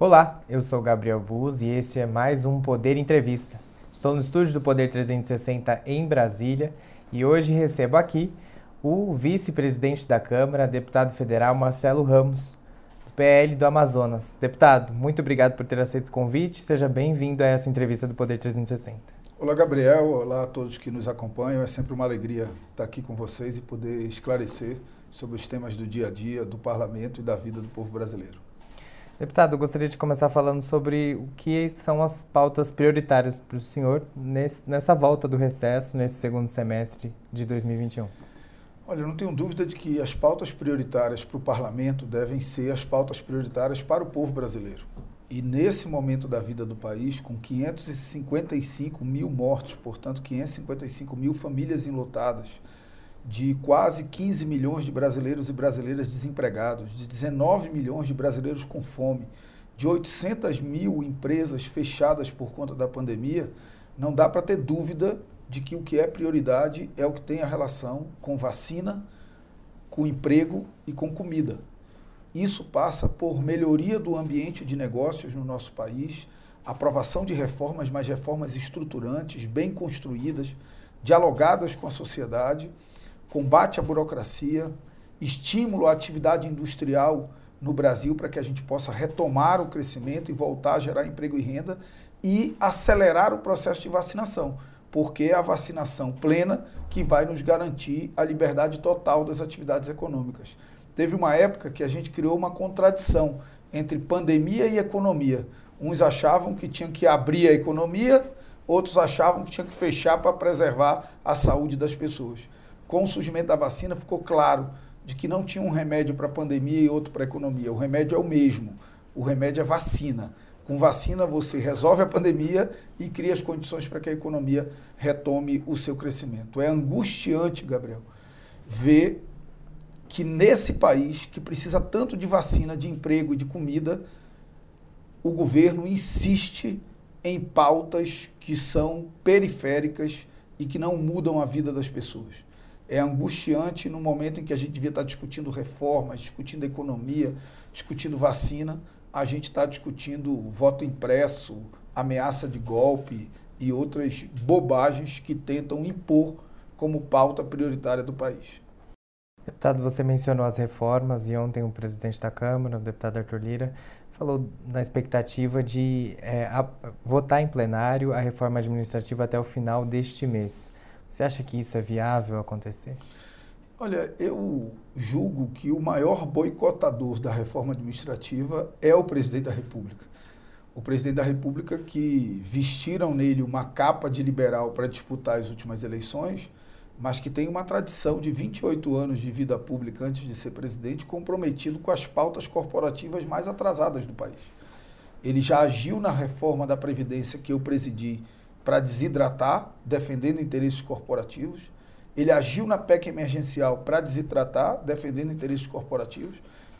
Olá, eu sou Gabriel Buz e esse é mais um Poder Entrevista. Estou no estúdio do Poder 360 em Brasília e hoje recebo aqui o vice-presidente da Câmara, deputado federal Marcelo Ramos, do PL do Amazonas. Deputado, muito obrigado por ter aceito o convite. Seja bem-vindo a essa entrevista do Poder 360. Olá, Gabriel. Olá a todos que nos acompanham. É sempre uma alegria estar aqui com vocês e poder esclarecer sobre os temas do dia a dia, do parlamento e da vida do povo brasileiro. Deputado, eu gostaria de começar falando sobre o que são as pautas prioritárias para o senhor nesse, nessa volta do recesso, nesse segundo semestre de 2021. Olha, não tenho dúvida de que as pautas prioritárias para o parlamento devem ser as pautas prioritárias para o povo brasileiro. E nesse momento da vida do país, com 555 mil mortos, portanto, 555 mil famílias enlutadas, de quase 15 milhões de brasileiros e brasileiras desempregados, de 19 milhões de brasileiros com fome, de 800 mil empresas fechadas por conta da pandemia, não dá para ter dúvida de que o que é prioridade é o que tem a relação com vacina, com emprego e com comida. Isso passa por melhoria do ambiente de negócios no nosso país, aprovação de reformas, mas reformas estruturantes, bem construídas, dialogadas com a sociedade combate à burocracia, estímulo à atividade industrial no Brasil para que a gente possa retomar o crescimento e voltar a gerar emprego e renda e acelerar o processo de vacinação, porque é a vacinação plena que vai nos garantir a liberdade total das atividades econômicas. Teve uma época que a gente criou uma contradição entre pandemia e economia. Uns achavam que tinham que abrir a economia, outros achavam que tinham que fechar para preservar a saúde das pessoas com o surgimento da vacina, ficou claro de que não tinha um remédio para a pandemia e outro para a economia. O remédio é o mesmo. O remédio é vacina. Com vacina, você resolve a pandemia e cria as condições para que a economia retome o seu crescimento. É angustiante, Gabriel, ver que nesse país, que precisa tanto de vacina, de emprego e de comida, o governo insiste em pautas que são periféricas e que não mudam a vida das pessoas é angustiante no momento em que a gente devia estar discutindo reformas, discutindo economia, discutindo vacina, a gente está discutindo voto impresso, ameaça de golpe e outras bobagens que tentam impor como pauta prioritária do país. Deputado, você mencionou as reformas e ontem o presidente da Câmara, o deputado Arthur Lira, falou na expectativa de é, a, votar em plenário a reforma administrativa até o final deste mês. Você acha que isso é viável acontecer? Olha, eu julgo que o maior boicotador da reforma administrativa é o presidente da República. O presidente da República que vestiram nele uma capa de liberal para disputar as últimas eleições, mas que tem uma tradição de 28 anos de vida pública antes de ser presidente, comprometido com as pautas corporativas mais atrasadas do país. Ele já agiu na reforma da Previdência que eu presidi para desidratar, defendendo interesses corporativos. Ele agiu na PEC emergencial para desidratar, defendendo interesses corporativos.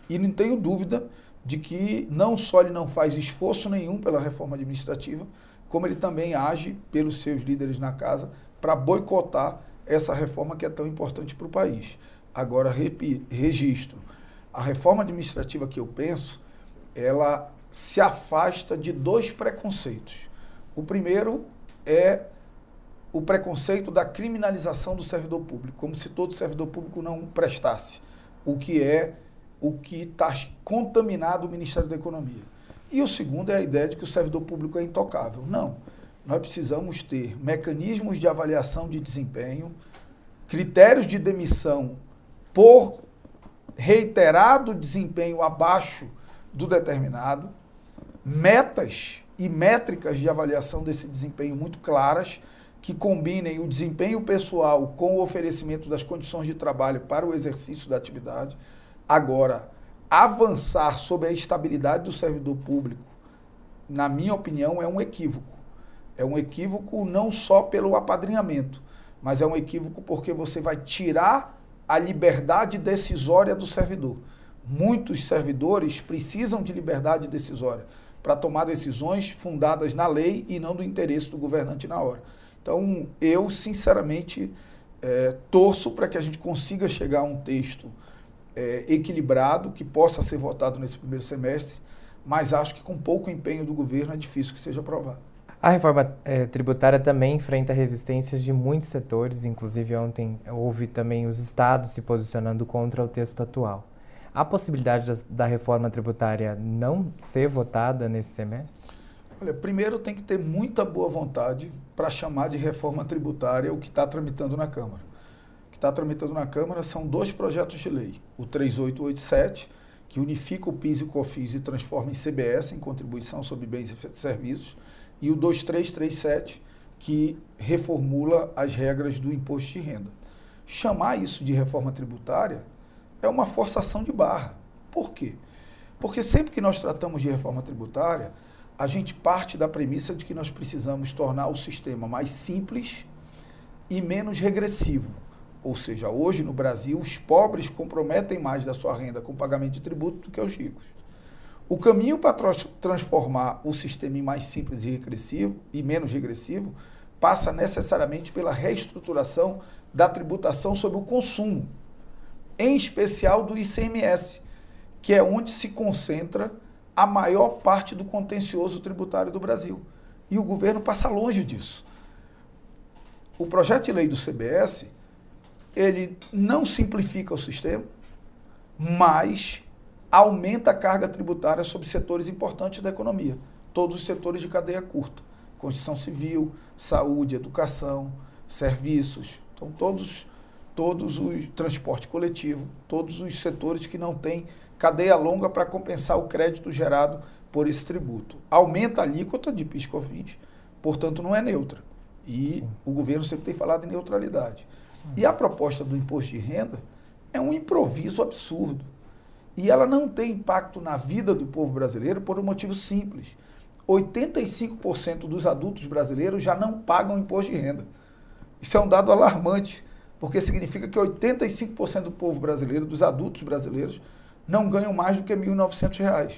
E não tenho dúvida de que não só ele não faz esforço nenhum pela reforma administrativa, como ele também age pelos seus líderes na casa para boicotar essa reforma que é tão importante para o país. Agora, registro, a reforma administrativa que eu penso, ela se afasta de dois preconceitos. O primeiro é o preconceito da criminalização do servidor público, como se todo servidor público não prestasse, o que é o que está contaminado o Ministério da Economia. E o segundo é a ideia de que o servidor público é intocável. Não. Nós precisamos ter mecanismos de avaliação de desempenho, critérios de demissão por reiterado desempenho abaixo do determinado, metas e métricas de avaliação desse desempenho muito claras, que combinem o desempenho pessoal com o oferecimento das condições de trabalho para o exercício da atividade. Agora, avançar sobre a estabilidade do servidor público, na minha opinião, é um equívoco. É um equívoco não só pelo apadrinhamento, mas é um equívoco porque você vai tirar a liberdade decisória do servidor. Muitos servidores precisam de liberdade decisória para tomar decisões fundadas na lei e não do interesse do governante na hora. Então, eu, sinceramente, é, torço para que a gente consiga chegar a um texto é, equilibrado, que possa ser votado nesse primeiro semestre, mas acho que com pouco empenho do governo é difícil que seja aprovado. A reforma é, tributária também enfrenta resistências de muitos setores, inclusive ontem houve também os estados se posicionando contra o texto atual. Há possibilidade da reforma tributária não ser votada nesse semestre? Olha, primeiro tem que ter muita boa vontade para chamar de reforma tributária o que está tramitando na Câmara. O que está tramitando na Câmara são dois projetos de lei. O 3887, que unifica o PIS e o COFINS e transforma em CBS, em Contribuição sobre Bens e Serviços, e o 2337, que reformula as regras do imposto de renda. Chamar isso de reforma tributária é uma forçação de barra. Por quê? Porque sempre que nós tratamos de reforma tributária, a gente parte da premissa de que nós precisamos tornar o sistema mais simples e menos regressivo. Ou seja, hoje no Brasil, os pobres comprometem mais da sua renda com pagamento de tributo do que os ricos. O caminho para transformar o sistema em mais simples e regressivo e menos regressivo passa necessariamente pela reestruturação da tributação sobre o consumo, em especial do ICMS, que é onde se concentra a maior parte do contencioso tributário do Brasil. E o governo passa longe disso. O projeto de lei do CBS, ele não simplifica o sistema, mas aumenta a carga tributária sobre setores importantes da economia, todos os setores de cadeia curta, construção civil, saúde, educação, serviços, então todos todos os transporte coletivo, todos os setores que não têm cadeia longa para compensar o crédito gerado por esse tributo. Aumenta a alíquota de PIS COFINS, portanto não é neutra. E Sim. o governo sempre tem falado em neutralidade. Hum. E a proposta do imposto de renda é um improviso absurdo. E ela não tem impacto na vida do povo brasileiro por um motivo simples. 85% dos adultos brasileiros já não pagam imposto de renda. Isso é um dado alarmante, porque significa que 85% do povo brasileiro, dos adultos brasileiros, não ganham mais do que R$ 1.900.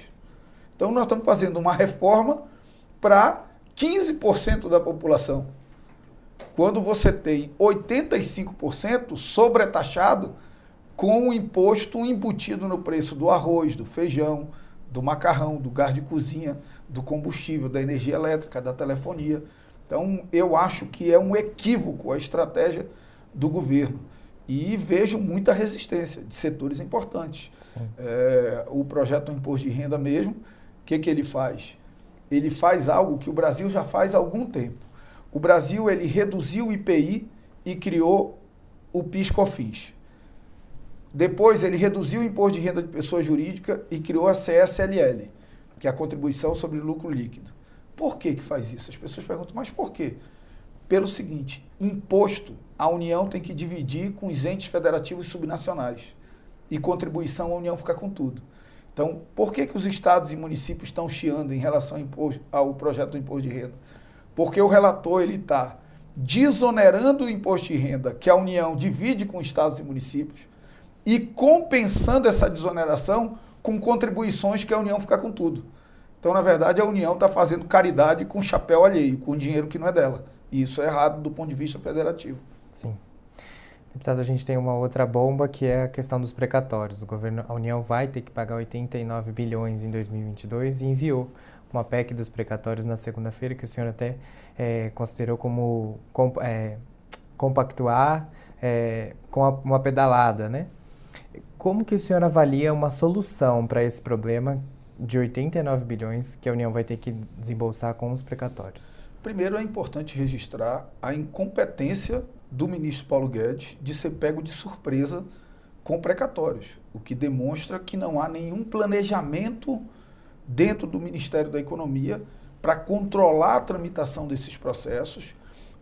Então, nós estamos fazendo uma reforma para 15% da população. Quando você tem 85% sobretaxado com o imposto embutido no preço do arroz, do feijão, do macarrão, do gás de cozinha, do combustível, da energia elétrica, da telefonia. Então, eu acho que é um equívoco a estratégia do governo. E vejo muita resistência de setores importantes. É, o projeto do imposto de renda mesmo, o que, que ele faz? Ele faz algo que o Brasil já faz há algum tempo. O Brasil ele reduziu o IPI e criou o PIS-COFINS. Depois ele reduziu o imposto de renda de pessoa jurídica e criou a CSLL, que é a contribuição sobre lucro líquido. Por que que faz isso? As pessoas perguntam, mas por quê? Pelo seguinte, imposto a União tem que dividir com os entes federativos subnacionais e contribuição a União fica com tudo. Então, por que, que os estados e municípios estão chiando em relação ao, imposto, ao projeto do imposto de renda? Porque o relator ele está desonerando o imposto de renda que a União divide com estados e municípios e compensando essa desoneração com contribuições que a União fica com tudo. Então, na verdade, a União está fazendo caridade com chapéu alheio, com dinheiro que não é dela. E isso é errado do ponto de vista federativo. Sim. Deputado, a gente tem uma outra bomba que é a questão dos precatórios. O governo, a União vai ter que pagar 89 bilhões em 2022 e enviou uma PEC dos precatórios na segunda-feira que o senhor até é, considerou como é, compactuar é, com a, uma pedalada, né? Como que o senhor avalia uma solução para esse problema de 89 bilhões que a União vai ter que desembolsar com os precatórios? Primeiro, é importante registrar a incompetência do ministro Paulo Guedes de ser pego de surpresa com precatórios, o que demonstra que não há nenhum planejamento dentro do Ministério da Economia para controlar a tramitação desses processos,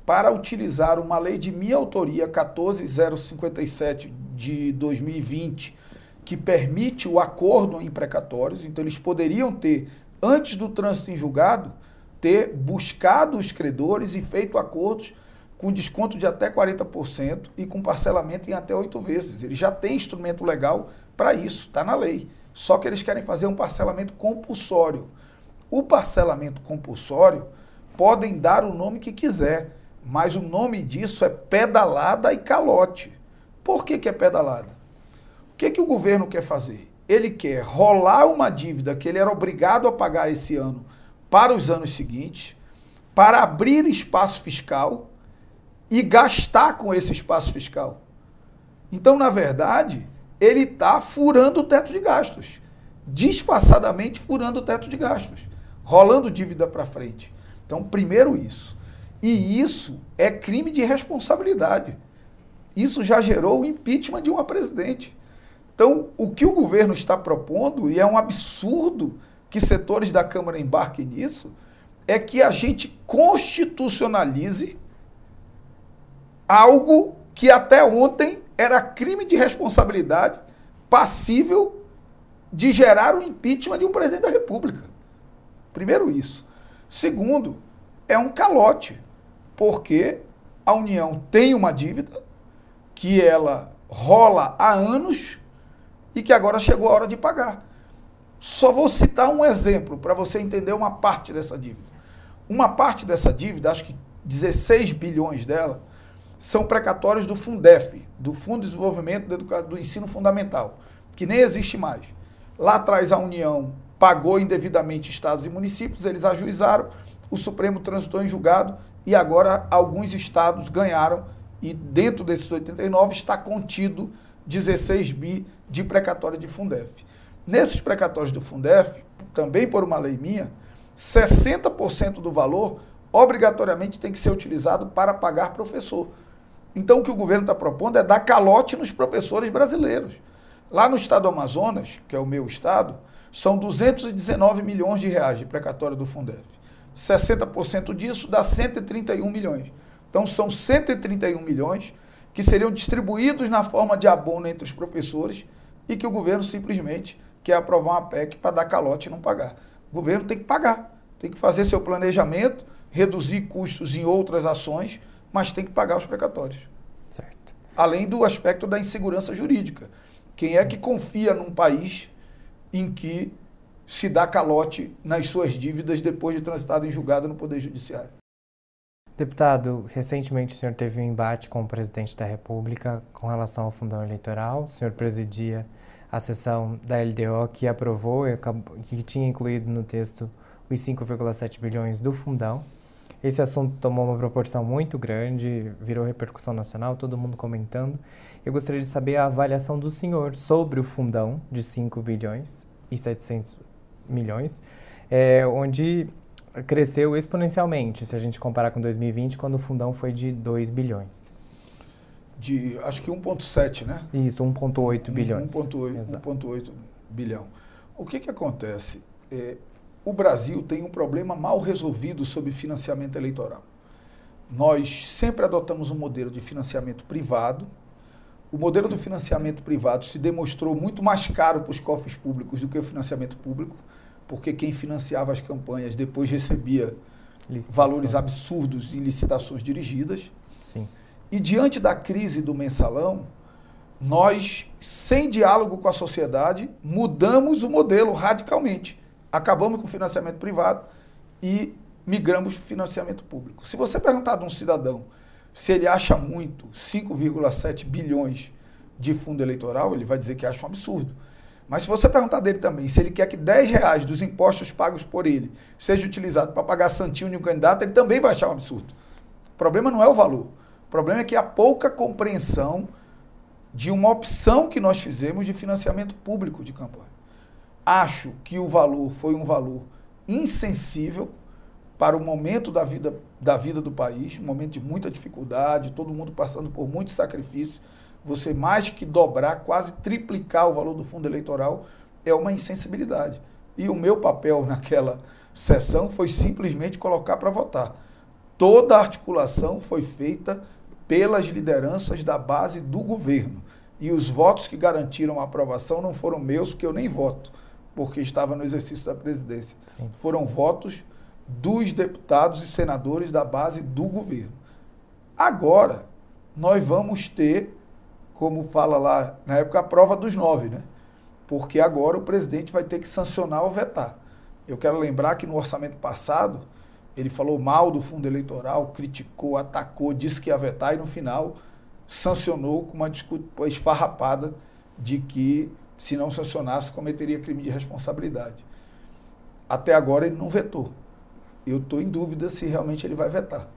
para utilizar uma lei de minha autoria 14057 de 2020, que permite o acordo em precatórios, então eles poderiam ter antes do trânsito em julgado ter buscado os credores e feito acordos com desconto de até 40% e com parcelamento em até oito vezes. Ele já tem instrumento legal para isso, está na lei. Só que eles querem fazer um parcelamento compulsório. O parcelamento compulsório podem dar o nome que quiser, mas o nome disso é pedalada e calote. Por que, que é pedalada? O que, que o governo quer fazer? ele quer rolar uma dívida que ele era obrigado a pagar esse ano para os anos seguintes, para abrir espaço fiscal e gastar com esse espaço fiscal. Então, na verdade, ele está furando o teto de gastos, disfarçadamente furando o teto de gastos, rolando dívida para frente. Então, primeiro isso. E isso é crime de responsabilidade. Isso já gerou o impeachment de uma presidente. Então, o que o governo está propondo, e é um absurdo que setores da Câmara embarquem nisso, é que a gente constitucionalize algo que até ontem era crime de responsabilidade passível de gerar o impeachment de um presidente da República. Primeiro isso. Segundo, é um calote, porque a União tem uma dívida que ela rola há anos e que agora chegou a hora de pagar. Só vou citar um exemplo para você entender uma parte dessa dívida. Uma parte dessa dívida, acho que 16 bilhões dela, são precatórios do Fundef, do Fundo de Desenvolvimento do, do Ensino Fundamental, que nem existe mais. Lá atrás a União pagou indevidamente estados e municípios, eles ajuizaram, o Supremo transitou em julgado e agora alguns estados ganharam e dentro desses 89 está contido 16 bi de precatório de Fundef. Nesses precatórios do Fundef, também por uma lei minha, 60% do valor obrigatoriamente tem que ser utilizado para pagar professor. Então o que o governo está propondo é dar calote nos professores brasileiros. Lá no estado do Amazonas, que é o meu estado, são 219 milhões de reais de precatório do Fundef. 60% disso dá 131 milhões. Então são 131 milhões que seriam distribuídos na forma de abono entre os professores e que o governo simplesmente quer aprovar uma PEC para dar calote e não pagar. O governo tem que pagar, tem que fazer seu planejamento, reduzir custos em outras ações, mas tem que pagar os precatórios. Certo. Além do aspecto da insegurança jurídica. Quem é que confia num país em que se dá calote nas suas dívidas depois de transitado em julgado no Poder Judiciário? Deputado, recentemente o senhor teve um embate com o presidente da República com relação ao fundão eleitoral. O senhor presidia a sessão da LDO que aprovou que tinha incluído no texto os 5,7 bilhões do fundão. Esse assunto tomou uma proporção muito grande, virou repercussão nacional, todo mundo comentando. Eu gostaria de saber a avaliação do senhor sobre o fundão de 5 bilhões e 700 milhões, é, onde cresceu exponencialmente, se a gente comparar com 2020, quando o fundão foi de 2 bilhões. De, acho que 1,7, né? Isso, 1,8 bilhões. 1,8 bilhão. O que, que acontece? É, o Brasil tem um problema mal resolvido sobre financiamento eleitoral. Nós sempre adotamos um modelo de financiamento privado. O modelo do financiamento privado se demonstrou muito mais caro para os cofres públicos do que o financiamento público, porque quem financiava as campanhas depois recebia Licitação. valores absurdos em licitações dirigidas. Sim. E diante da crise do mensalão, nós, sem diálogo com a sociedade, mudamos o modelo radicalmente acabamos com o financiamento privado e migramos para o financiamento público. Se você perguntar de um cidadão se ele acha muito 5,7 bilhões de fundo eleitoral, ele vai dizer que acha um absurdo. Mas se você perguntar dele também se ele quer que 10 reais dos impostos pagos por ele seja utilizado para pagar santinho de um candidato, ele também vai achar um absurdo. O problema não é o valor. O problema é que há pouca compreensão de uma opção que nós fizemos de financiamento público de campanha. Acho que o valor foi um valor insensível para o momento da vida, da vida do país, um momento de muita dificuldade, todo mundo passando por muito sacrifício. Você mais que dobrar, quase triplicar o valor do fundo eleitoral é uma insensibilidade. E o meu papel naquela sessão foi simplesmente colocar para votar. Toda a articulação foi feita pelas lideranças da base do governo. E os votos que garantiram a aprovação não foram meus, porque eu nem voto porque estava no exercício da presidência. Sim. Foram votos dos deputados e senadores da base do governo. Agora, nós vamos ter, como fala lá na época, a prova dos nove, né? Porque agora o presidente vai ter que sancionar ou vetar. Eu quero lembrar que no orçamento passado, ele falou mal do fundo eleitoral, criticou, atacou, disse que ia vetar e no final sancionou com uma desculpa esfarrapada de que Se não sancionasse, cometeria crime de responsabilidade. Até agora ele não vetou. Eu estou em dúvida se realmente ele vai vetar.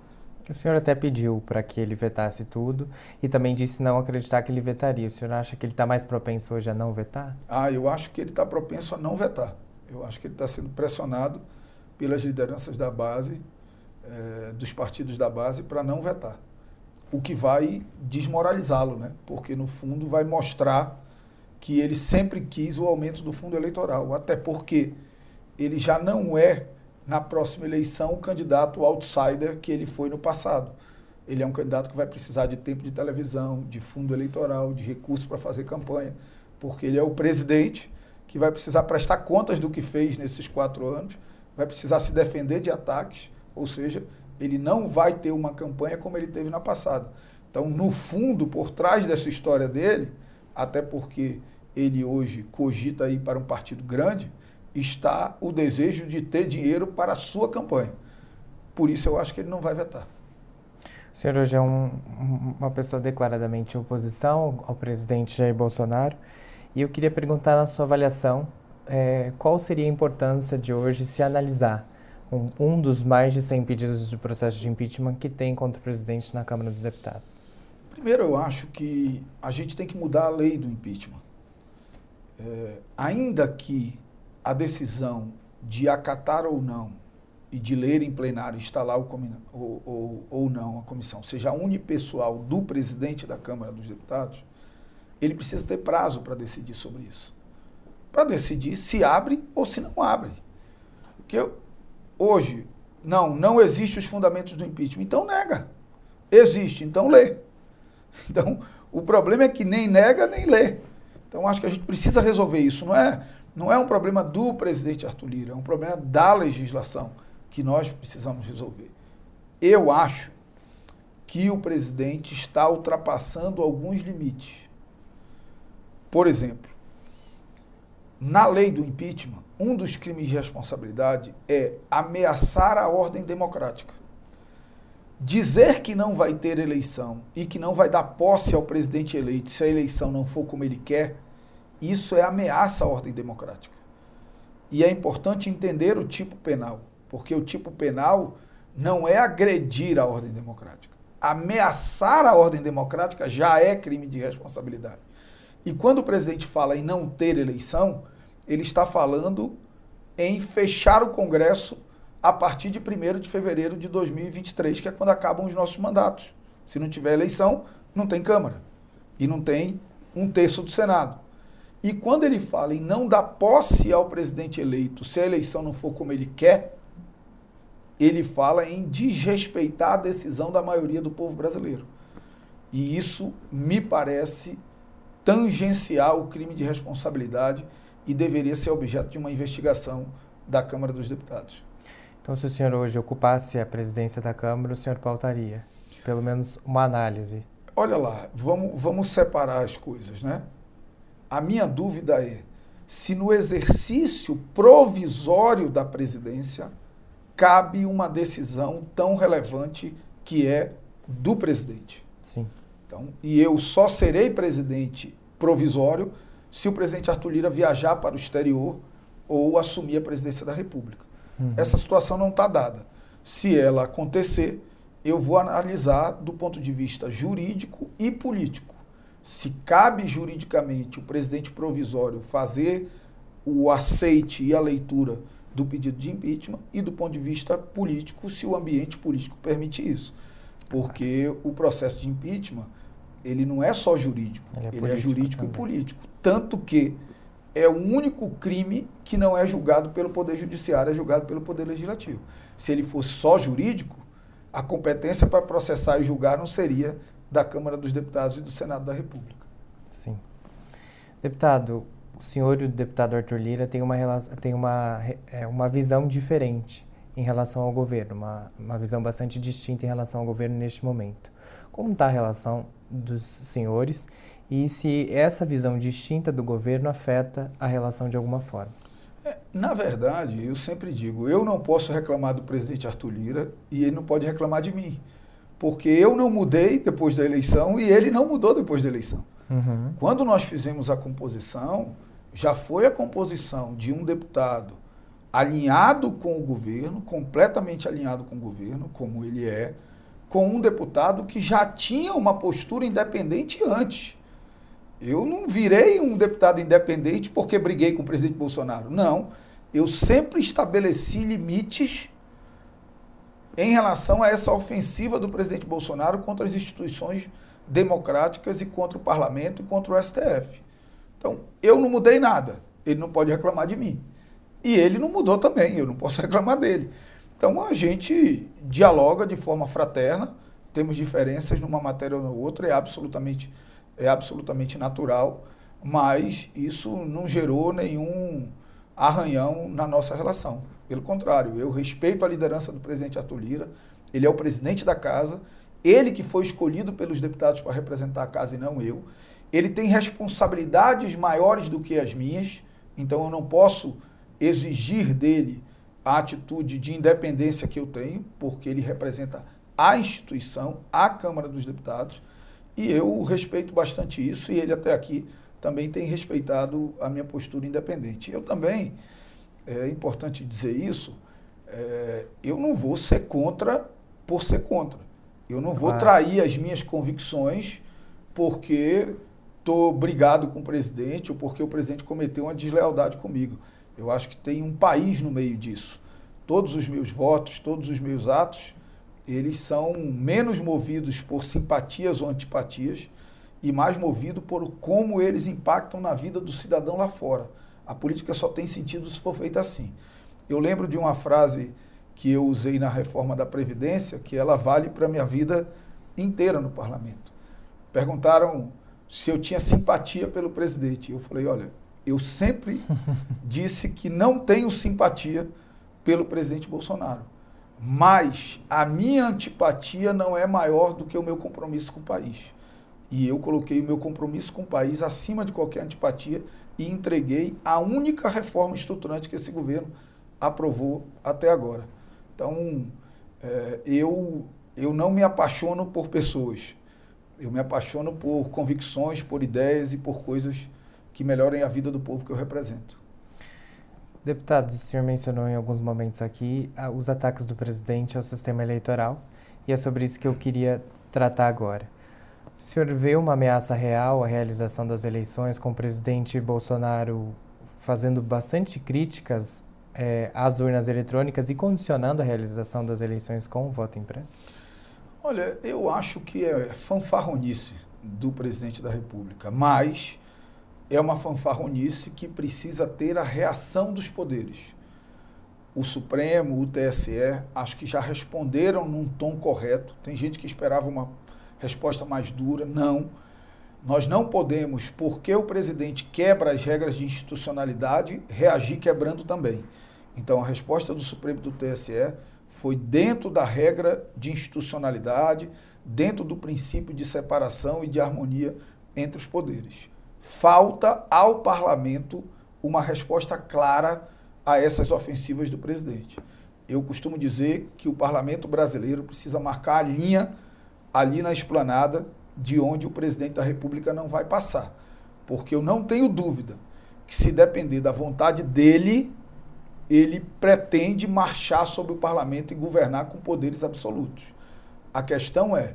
O senhor até pediu para que ele vetasse tudo e também disse não acreditar que ele vetaria. O senhor acha que ele está mais propenso hoje a não vetar? Ah, eu acho que ele está propenso a não vetar. Eu acho que ele está sendo pressionado pelas lideranças da base, eh, dos partidos da base, para não vetar. O que vai desmoralizá-lo, né? Porque, no fundo, vai mostrar que ele sempre quis o aumento do fundo eleitoral. Até porque ele já não é na próxima eleição o candidato outsider que ele foi no passado. Ele é um candidato que vai precisar de tempo de televisão, de fundo eleitoral, de recursos para fazer campanha, porque ele é o presidente que vai precisar prestar contas do que fez nesses quatro anos, vai precisar se defender de ataques, ou seja, ele não vai ter uma campanha como ele teve na passada. Então, no fundo, por trás dessa história dele, até porque ele hoje cogita ir para um partido grande, está o desejo de ter dinheiro para a sua campanha. Por isso eu acho que ele não vai vetar. O senhor hoje é um, uma pessoa declaradamente em oposição ao presidente Jair Bolsonaro. E eu queria perguntar na sua avaliação é, qual seria a importância de hoje se analisar um, um, dos mais de 100 pedidos de processo de impeachment que tem contra o presidente na Câmara dos Deputados? Primeiro, eu acho que a gente tem que mudar a lei do impeachment. É, ainda que a decisão de acatar ou não e de ler em plenário, instalar ou, ou, ou não a comissão, seja unipessoal do presidente da Câmara dos Deputados, ele precisa ter prazo para decidir sobre isso. Para decidir se abre ou se não abre. Porque hoje, não, não existem os fundamentos do impeachment. Então nega. Existe, então lê. Então, o problema é que nem nega, nem lê. Então, acho que a gente precisa resolver isso. Não é não é um problema do presidente Arthur Lira, é um problema da legislação que nós precisamos resolver. Eu acho que o presidente está ultrapassando alguns limites. Por exemplo, na lei do impeachment, um dos crimes de responsabilidade é ameaçar a ordem democrática. Dizer que não vai ter eleição e que não vai dar posse ao presidente eleito se a eleição não for como ele quer isso é ameaça à ordem democrática. E é importante entender o tipo penal, porque o tipo penal não é agredir a ordem democrática. Ameaçar a ordem democrática já é crime de responsabilidade. E quando o presidente fala em não ter eleição, ele está falando em fechar o Congresso a partir de 1 de fevereiro de 2023, que é quando acabam os nossos mandatos. Se não tiver eleição, não tem Câmara. E não tem um terço do Senado. E quando ele fala em não dar posse ao presidente eleito se a eleição não for como ele quer, ele fala em desrespeitar a decisão da maioria do povo brasileiro. E isso me parece tangenciar o crime de responsabilidade e deveria ser objeto de uma investigação da Câmara dos Deputados. Então, se o senhor hoje ocupasse a presidência da Câmara, o senhor pautaria pelo menos uma análise? Olha lá, vamos, vamos separar as coisas, né? A minha dúvida é se no exercício provisório da presidência cabe uma decisão tão relevante que é do presidente. Sim. Então, e eu só serei presidente provisório se o presidente Arthur Lira viajar para o exterior ou assumir a presidência da República. Uhum. Essa situação não está dada. Se ela acontecer, eu vou analisar do ponto de vista jurídico e político se cabe juridicamente o presidente provisório fazer o aceite e a leitura do pedido de impeachment e do ponto de vista político, se o ambiente político permite isso. Porque o processo de impeachment, ele não é só jurídico, ele é, ele é jurídico também. e político. Tanto que é o único crime que não é julgado pelo Poder Judiciário, é julgado pelo Poder Legislativo. Se ele fosse só jurídico, a competência para processar e julgar não seria da Câmara dos Deputados e do Senado da República. Sim. Deputado, o senhor e o deputado Arthur Lira têm uma, têm uma, é, uma visão diferente em relação ao governo, uma, uma visão bastante distinta em relação ao governo neste momento. Como está a relação dos senhores e se essa visão distinta do governo afeta a relação de alguma forma? É, na verdade, eu sempre digo, eu não posso reclamar do presidente Arthur Lira e ele não pode reclamar de mim porque eu não mudei depois da eleição e ele não mudou depois da eleição. Uhum. Quando nós fizemos a composição, já foi a composição de um deputado alinhado com o governo, completamente alinhado com o governo, como ele é, com um deputado que já tinha uma postura independente antes. Eu não virei um deputado independente porque briguei com o presidente Bolsonaro. Não. Eu sempre estabeleci limites em relação a essa ofensiva do presidente Bolsonaro contra as instituições democráticas e contra o parlamento e contra o STF. Então, eu não mudei nada. Ele não pode reclamar de mim. E ele não mudou também, eu não posso reclamar dele. Então, a gente dialoga de forma fraterna, temos diferenças numa matéria ou na outra, é absolutamente, é absolutamente natural, mas isso não gerou nenhum arranhão na nossa relação. Pelo contrário, eu respeito a liderança do presidente Arthur Lira, ele é o presidente da casa, ele que foi escolhido pelos deputados para representar a casa e não eu. Ele tem responsabilidades maiores do que as minhas, então eu não posso exigir dele a atitude de independência que eu tenho, porque ele representa a instituição, a Câmara dos Deputados, e eu respeito bastante isso, e ele até aqui também tem respeitado a minha postura independente. Eu também, é importante dizer isso, é, eu não vou ser contra por ser contra. Eu não vou trair as minhas convicções porque estou brigado com o presidente ou porque o presidente cometeu uma deslealdade comigo. Eu acho que tem um país no meio disso. Todos os meus votos, todos os meus atos, eles são menos movidos por simpatias ou antipatias e mais movidos por como eles impactam na vida do cidadão lá fora. A política só tem sentido se for feita assim. Eu lembro de uma frase que eu usei na reforma da Previdência, que ela vale para a minha vida inteira no parlamento. Perguntaram se eu tinha simpatia pelo presidente. Eu falei, olha, eu sempre disse que não tenho simpatia pelo presidente Bolsonaro. Mas a minha antipatia não é maior do que o meu compromisso com o país. E eu coloquei o meu compromisso com o país acima de qualquer antipatia e entreguei a única reforma estruturante que esse governo aprovou até agora. Então, é, eu, eu não me apaixono por pessoas. Eu me apaixono por convicções, por ideias e por coisas que melhorem a vida do povo que eu represento. Deputado, o senhor mencionou em alguns momentos aqui os ataques do presidente ao sistema eleitoral e é sobre isso que eu queria tratar agora. O senhor vê uma ameaça real à realização das eleições com o presidente Bolsonaro fazendo bastante críticas é, às urnas eletrônicas e condicionando a realização das eleições com o voto impresso? Olha, eu acho que é fanfarronice do presidente da República, mas é uma fanfarronice que precisa ter a reação dos poderes. O Supremo, o TSE, acho que já responderam num tom correto. Tem gente que esperava uma resposta mais dura. Não. Nós não podemos, porque o presidente quebra as regras de institucionalidade, reagir quebrando também. Então, a resposta do Supremo do TSE foi dentro da regra de institucionalidade, dentro do princípio de separação e de harmonia entre os poderes. Falta ao parlamento uma resposta clara a essas ofensivas do presidente. Eu costumo dizer que o parlamento brasileiro precisa marcar a linha ali na esplanada de onde o presidente da República não vai passar. Porque eu não tenho dúvida que, se depender da vontade dele, ele pretende marchar sobre o parlamento e governar com poderes absolutos. A questão é,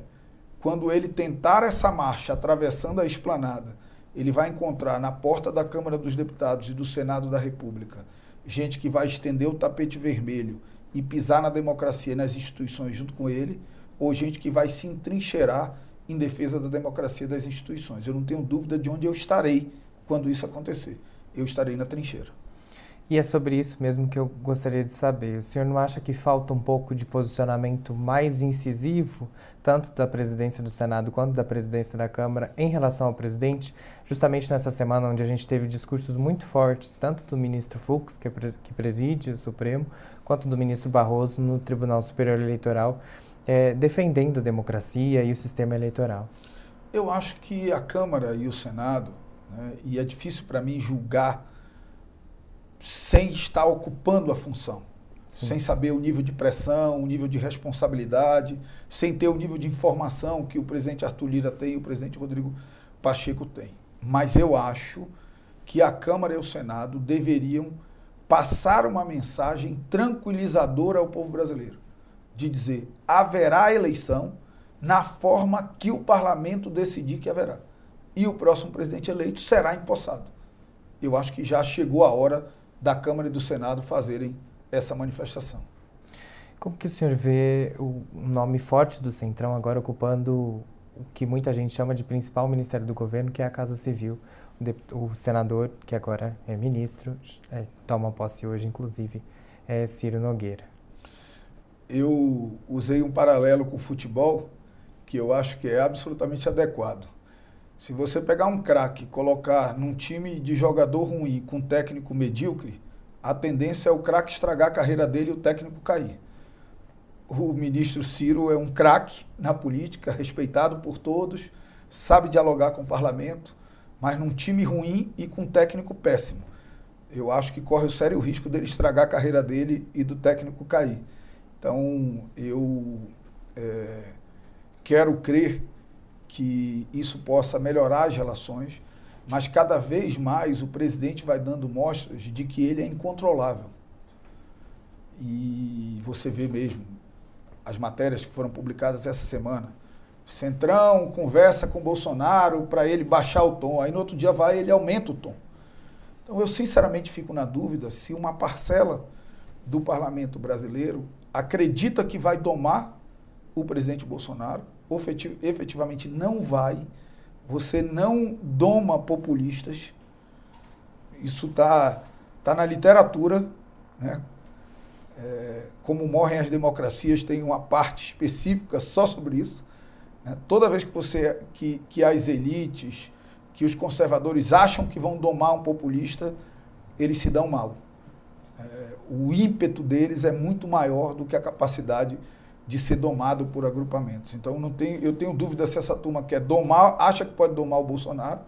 quando ele tentar essa marcha atravessando a esplanada, ele vai encontrar na porta da Câmara dos Deputados e do Senado da República gente que vai estender o tapete vermelho e pisar na democracia e nas instituições junto com ele, ou gente que vai se entrincheirar em defesa da democracia e das instituições. Eu não tenho dúvida de onde eu estarei quando isso acontecer. Eu estarei na trincheira. E é sobre isso mesmo que eu gostaria de saber. O senhor não acha que falta um pouco de posicionamento mais incisivo, tanto da presidência do Senado quanto da presidência da Câmara, em relação ao presidente, justamente nessa semana onde a gente teve discursos muito fortes, tanto do ministro Fux, que, é que preside o Supremo, quanto do ministro Barroso no Tribunal Superior Eleitoral, é, defendendo a democracia e o sistema eleitoral? Eu acho que a Câmara e o Senado, né, e é difícil para mim julgar sem estar ocupando a função, Sim. sem saber o nível de pressão, o nível de responsabilidade, sem ter o nível de informação que o presidente Arthur Lira tem e o presidente Rodrigo Pacheco tem. Mas eu acho que a Câmara e o Senado deveriam passar uma mensagem tranquilizadora ao povo brasileiro, de dizer haverá eleição na forma que o parlamento decidir que haverá. E o próximo presidente eleito será empossado. Eu acho que já chegou a hora da Câmara e do Senado fazerem essa manifestação. Como que o senhor vê o nome forte do Centrão agora ocupando o que muita gente chama de principal ministério do governo, que é a Casa Civil? O, senador, que agora é ministro, é, toma posse hoje, inclusive, é Ciro Nogueira. Eu usei um paralelo com o futebol que eu acho que é absolutamente adequado. Se você pegar um craque e colocar num time de jogador ruim com técnico medíocre, a tendência é o craque estragar a carreira dele e o técnico cair o ministro Ciro é um craque na política, respeitado por todos, sabe dialogar com o parlamento, mas num time ruim e com um técnico péssimo. Eu acho que corre o sério risco dele estragar a carreira dele e do técnico cair. Então, eu é, quero crer que isso possa melhorar as relações, mas cada vez mais o presidente vai dando mostras de que ele é incontrolável. E você vê mesmo, as matérias que foram publicadas essa semana. Centrão conversa com Bolsonaro para ele baixar o tom. Aí no outro dia vai ele aumenta o tom. Então eu sinceramente fico na dúvida se uma parcela do parlamento brasileiro acredita que vai domar o presidente Bolsonaro, efetivamente não vai. Você não doma populistas. Isso está tá na literatura, né? é, como morrem as democracias, tem uma parte específica só sobre isso. Né? Toda vez que você que, que as elites, que os conservadores acham que vão domar um populista, eles se dão mal. É, o ímpeto deles é muito maior do que a capacidade de ser domado por agrupamentos. Então não eu tenho dúvida se essa turma quer domar, acha que pode domar o Bolsonaro,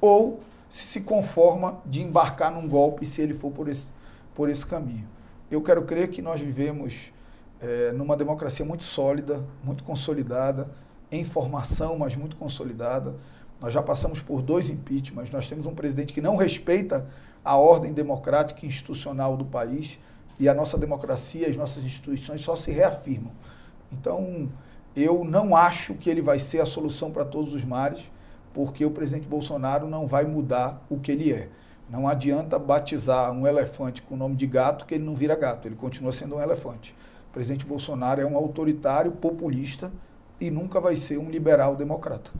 ou se se conforma de embarcar num golpe se ele for por esse, por esse caminho eu quero crer que nós vivemos é, numa democracia muito sólida, muito consolidada, em formação, mas muito consolidada. Nós já passamos por dois impeachments, nós temos um presidente que não respeita a ordem democrática e institucional do país e a nossa democracia, as nossas instituições só se reafirmam. Então, eu não acho que ele vai ser a solução para todos os mares, porque o presidente Bolsonaro não vai mudar o que ele é. Não adianta batizar um elefante com o nome de gato que ele não vira gato, ele continua sendo um elefante. O presidente Bolsonaro é um autoritário populista e nunca vai ser um liberal democrata.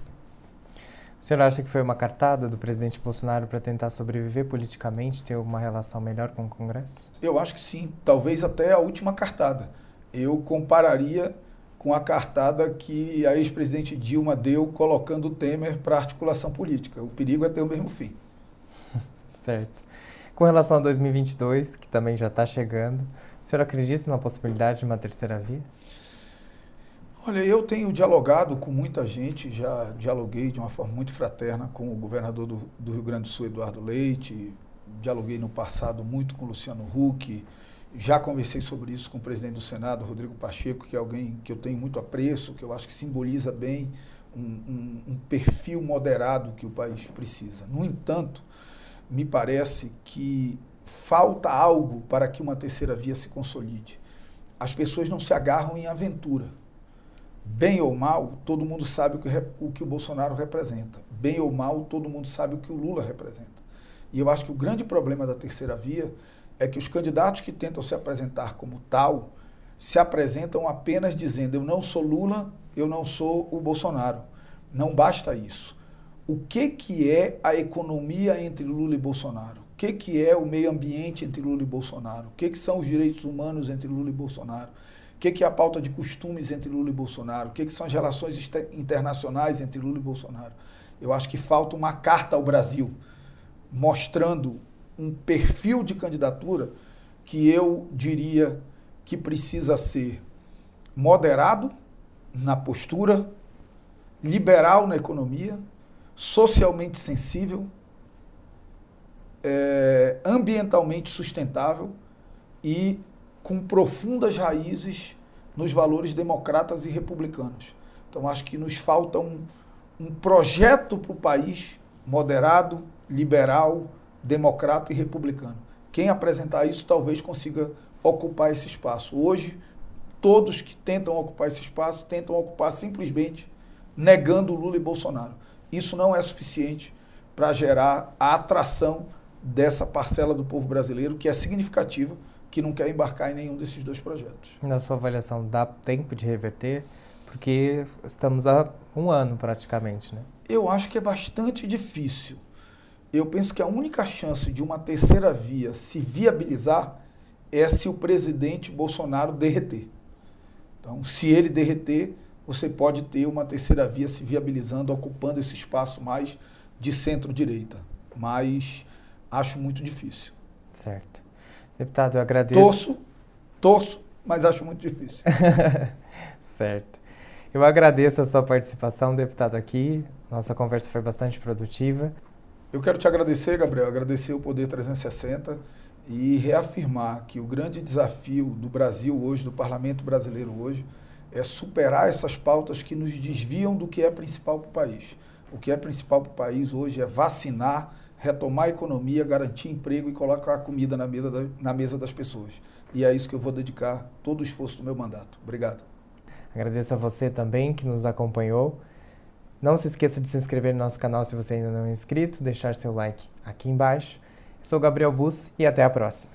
O senhor acha que foi uma cartada do presidente Bolsonaro para tentar sobreviver politicamente, ter uma relação melhor com o Congresso? Eu acho que sim, talvez até a última cartada. Eu compararia com a cartada que a ex-presidente Dilma deu colocando o Temer para articulação política. O perigo é ter o mesmo fim. Certo. Com relação a 2022, que também já está chegando, o senhor acredita na possibilidade de uma terceira via? Olha, eu tenho dialogado com muita gente, já dialoguei de uma forma muito fraterna com o governador do, do Rio Grande do Sul, Eduardo Leite, dialoguei no passado muito com o Luciano Huck, já conversei sobre isso com o presidente do Senado, Rodrigo Pacheco, que é alguém que eu tenho muito apreço, que eu acho que simboliza bem um, um, um perfil moderado que o país precisa. No entanto, me parece que falta algo para que uma terceira via se consolide. As pessoas não se agarram em aventura. Bem ou mal, todo mundo sabe o que, o que o Bolsonaro representa. Bem ou mal, todo mundo sabe o que o Lula representa. E eu acho que o grande problema da terceira via é que os candidatos que tentam se apresentar como tal se apresentam apenas dizendo: eu não sou Lula, eu não sou o Bolsonaro. Não basta isso o que, que é a economia entre Lula e Bolsonaro? O que, que é o meio ambiente entre Lula e Bolsonaro? O que, que são os direitos humanos entre Lula e Bolsonaro? O que, que é a pauta de costumes entre Lula e Bolsonaro? O que, que são as relações internacionais entre Lula e Bolsonaro? Eu acho que falta uma carta ao Brasil mostrando um perfil de candidatura que eu diria que precisa ser moderado na postura, liberal na economia, socialmente sensível, é, ambientalmente sustentável e com profundas raízes nos valores democratas e republicanos. Então, acho que nos falta um, um projeto para o país moderado, liberal, democrata e republicano. Quem apresentar isso talvez consiga ocupar esse espaço. Hoje, todos que tentam ocupar esse espaço tentam ocupar simplesmente negando Lula e Bolsonaro. Isso não é suficiente para gerar a atração dessa parcela do povo brasileiro que é significativa, que não quer embarcar em nenhum desses dois projetos. Na sua avaliação, dá tempo de reverter? Porque estamos há um ano praticamente, né? Eu acho que é bastante difícil. Eu penso que a única chance de uma terceira via se viabilizar é se o presidente Bolsonaro derreter. Então, se ele derreter, você pode ter uma terceira via se viabilizando, ocupando esse espaço mais de centro-direita. Mas acho muito difícil. Certo. Deputado, eu agradeço. Torço, torço, mas acho muito difícil. certo. Eu agradeço a sua participação, deputado, aqui. Nossa conversa foi bastante produtiva. Eu quero te agradecer, Gabriel, agradecer o Poder 360 e reafirmar que o grande desafio do Brasil hoje, do parlamento brasileiro hoje, é superar essas pautas que nos desviam do que é principal para o país. O que é principal para o país hoje é vacinar, retomar a economia, garantir emprego e colocar a comida na mesa, da, na mesa das pessoas. E é isso que eu vou dedicar todo o esforço do meu mandato. Obrigado. Agradeço a você também que nos acompanhou. Não se esqueça de se inscrever no nosso canal se você ainda não é inscrito, deixar seu like aqui embaixo. Eu sou Gabriel Bus e até a próxima.